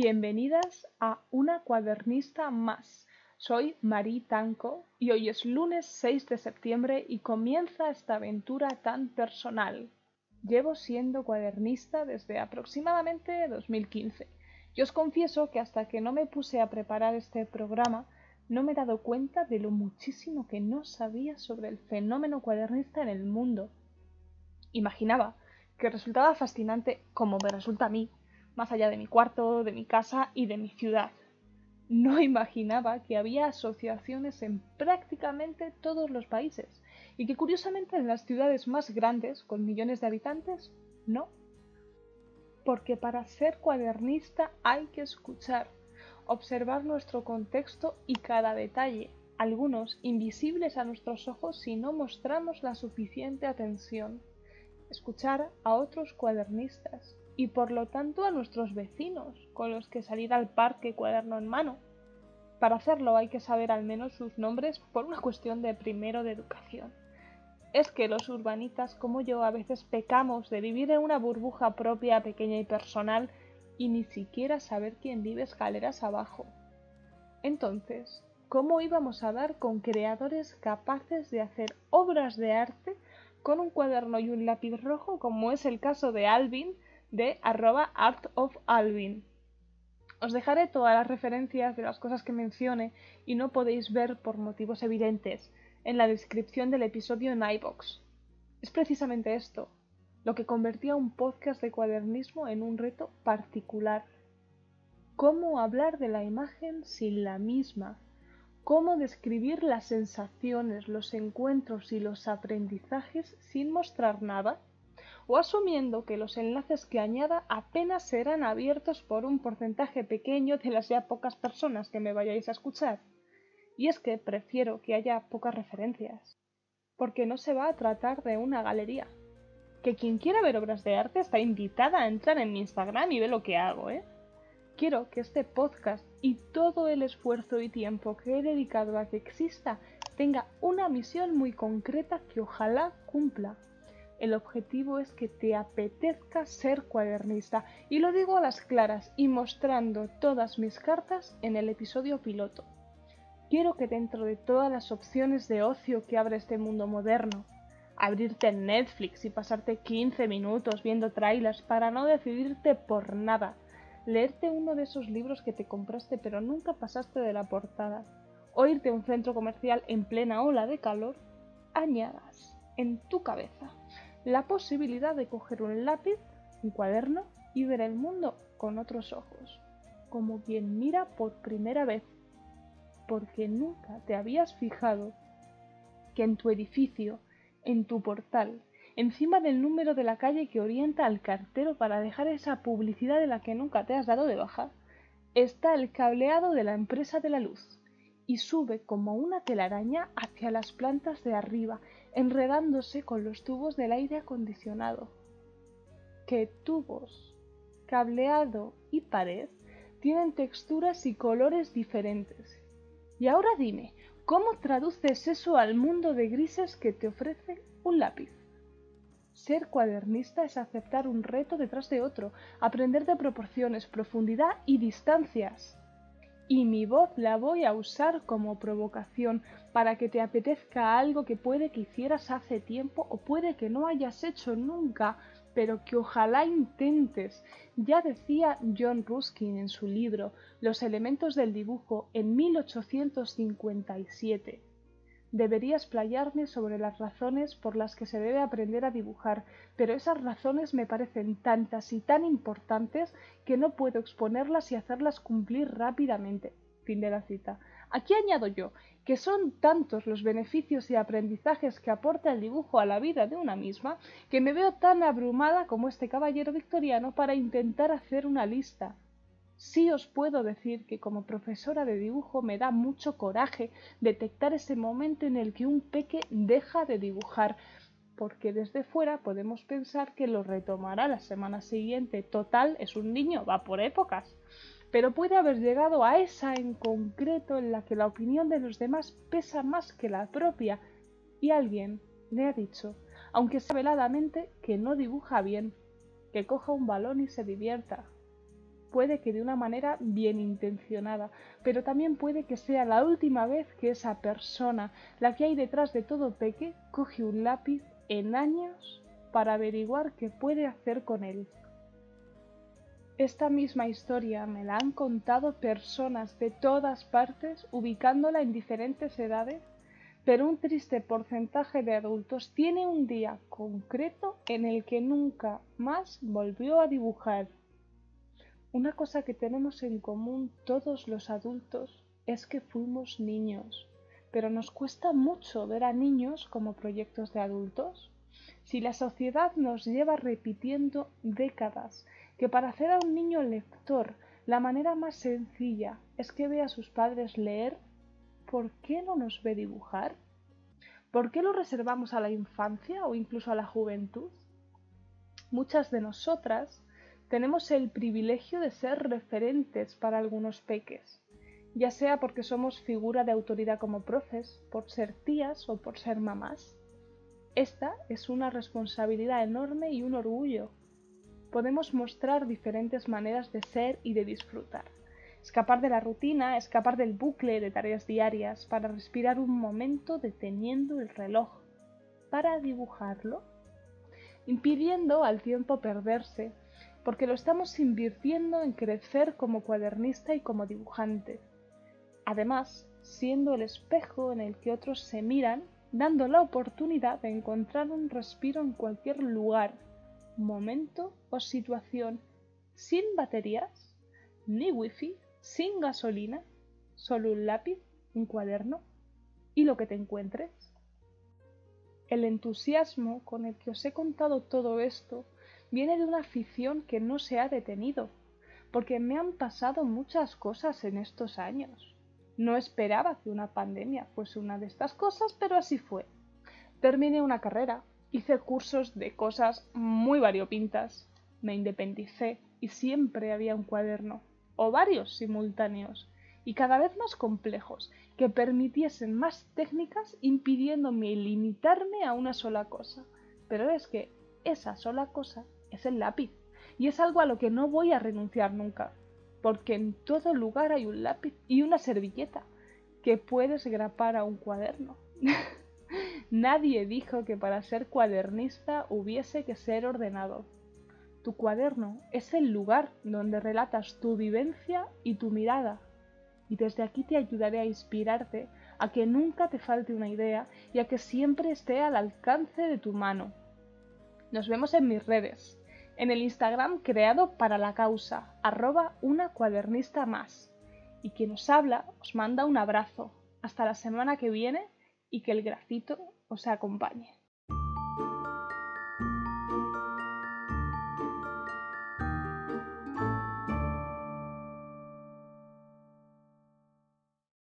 Bienvenidas a Una cuadernista más. Soy Marie Tanco y hoy es lunes 6 de septiembre y comienza esta aventura tan personal. Llevo siendo cuadernista desde aproximadamente 2015. Y os confieso que hasta que no me puse a preparar este programa no me he dado cuenta de lo muchísimo que no sabía sobre el fenómeno cuadernista en el mundo. Imaginaba que resultaba fascinante como me resulta a mí, más allá de mi cuarto, de mi casa y de mi ciudad. No imaginaba que había asociaciones en prácticamente todos los países y que curiosamente en las ciudades más grandes, con millones de habitantes, no. Porque para ser cuadernista hay que escuchar, observar nuestro contexto y cada detalle, algunos invisibles a nuestros ojos si no mostramos la suficiente atención. Escuchar a otros cuadernistas, y por lo tanto a nuestros vecinos, con los que salir al parque cuaderno en mano. Para hacerlo hay que saber al menos sus nombres por una cuestión de primero de educación. Es que los urbanitas como yo a veces pecamos de vivir en una burbuja propia, pequeña y personal y ni siquiera saber quién vive escaleras abajo. Entonces, ¿cómo íbamos a dar con creadores capaces de hacer obras de arte con un cuaderno y un lápiz rojo como es el caso de Alvin, de arroba artofalvin. Os dejaré todas las referencias de las cosas que mencione y no podéis ver por motivos evidentes en la descripción del episodio en iBox. Es precisamente esto, lo que convertía un podcast de cuadernismo en un reto particular. ¿Cómo hablar de la imagen sin la misma? ¿Cómo describir las sensaciones, los encuentros y los aprendizajes sin mostrar nada? O asumiendo que los enlaces que añada apenas serán abiertos por un porcentaje pequeño de las ya pocas personas que me vayáis a escuchar. Y es que prefiero que haya pocas referencias, porque no se va a tratar de una galería. Que quien quiera ver obras de arte está invitada a entrar en mi Instagram y ve lo que hago, ¿eh? Quiero que este podcast y todo el esfuerzo y tiempo que he dedicado a que exista tenga una misión muy concreta que ojalá cumpla el objetivo es que te apetezca ser cuadernista. Y lo digo a las claras y mostrando todas mis cartas en el episodio piloto. Quiero que dentro de todas las opciones de ocio que abre este mundo moderno, abrirte Netflix y pasarte 15 minutos viendo trailers para no decidirte por nada, leerte uno de esos libros que te compraste pero nunca pasaste de la portada, o irte a un centro comercial en plena ola de calor, añadas en tu cabeza la posibilidad de coger un lápiz, un cuaderno y ver el mundo con otros ojos, como quien mira por primera vez, porque nunca te habías fijado que en tu edificio, en tu portal, encima del número de la calle que orienta al cartero para dejar esa publicidad de la que nunca te has dado de baja, está el cableado de la empresa de la luz y sube como una telaraña hacia las plantas de arriba enredándose con los tubos del aire acondicionado. Que tubos, cableado y pared tienen texturas y colores diferentes. Y ahora dime, ¿cómo traduces eso al mundo de grises que te ofrece un lápiz? Ser cuadernista es aceptar un reto detrás de otro, aprender de proporciones, profundidad y distancias y mi voz la voy a usar como provocación para que te apetezca algo que puede que hicieras hace tiempo o puede que no hayas hecho nunca, pero que ojalá intentes. Ya decía John Ruskin en su libro Los elementos del dibujo en 1857. Debería explayarme sobre las razones por las que se debe aprender a dibujar, pero esas razones me parecen tantas y tan importantes que no puedo exponerlas y hacerlas cumplir rápidamente. Fin de la cita. Aquí añado yo que son tantos los beneficios y aprendizajes que aporta el dibujo a la vida de una misma que me veo tan abrumada como este caballero victoriano para intentar hacer una lista. Sí os puedo decir que como profesora de dibujo me da mucho coraje detectar ese momento en el que un peque deja de dibujar, porque desde fuera podemos pensar que lo retomará la semana siguiente. Total, es un niño, va por épocas. Pero puede haber llegado a esa en concreto en la que la opinión de los demás pesa más que la propia, y alguien le ha dicho, aunque sea veladamente, que no dibuja bien, que coja un balón y se divierta, puede que de una manera bien intencionada, pero también puede que sea la última vez que esa persona, la que hay detrás de todo peque, coge un lápiz en años para averiguar qué puede hacer con él. Esta misma historia me la han contado personas de todas partes, ubicándola en diferentes edades, pero un triste porcentaje de adultos tiene un día concreto en el que nunca más volvió a dibujar. Una cosa que tenemos en común todos los adultos es que fuimos niños, pero nos cuesta mucho ver a niños como proyectos de adultos. Si la sociedad nos lleva repitiendo décadas que para hacer a un niño lector la manera más sencilla es que vea a sus padres leer, ¿por qué no nos ve dibujar? ¿Por qué lo reservamos a la infancia o incluso a la juventud? Muchas de nosotras tenemos el privilegio de ser referentes para algunos peques, ya sea porque somos figura de autoridad como profes, por ser tías o por ser mamás. Esta es una responsabilidad enorme y un orgullo. Podemos mostrar diferentes maneras de ser y de disfrutar. Escapar de la rutina, escapar del bucle de tareas diarias para respirar un momento deteniendo el reloj, para dibujarlo, impidiendo al tiempo perderse porque lo estamos invirtiendo en crecer como cuadernista y como dibujante. Además, siendo el espejo en el que otros se miran, dando la oportunidad de encontrar un respiro en cualquier lugar, momento o situación, sin baterías, ni wifi, sin gasolina, solo un lápiz, un cuaderno y lo que te encuentres. El entusiasmo con el que os he contado todo esto viene de una afición que no se ha detenido, porque me han pasado muchas cosas en estos años. No esperaba que una pandemia fuese una de estas cosas, pero así fue. Terminé una carrera, hice cursos de cosas muy variopintas, me independicé y siempre había un cuaderno, o varios simultáneos, y cada vez más complejos, que permitiesen más técnicas impidiéndome limitarme a una sola cosa. Pero es que esa sola cosa es el lápiz. Y es algo a lo que no voy a renunciar nunca, porque en todo lugar hay un lápiz y una servilleta que puedes grapar a un cuaderno. Nadie dijo que para ser cuadernista hubiese que ser ordenado. Tu cuaderno es el lugar donde relatas tu vivencia y tu mirada. Y desde aquí te ayudaré a inspirarte a que nunca te falte una idea y a que siempre esté al alcance de tu mano. Nos vemos en mis redes en el Instagram creado para la causa, arroba una cuadernista más. Y quien os habla os manda un abrazo. Hasta la semana que viene y que el grafito os acompañe.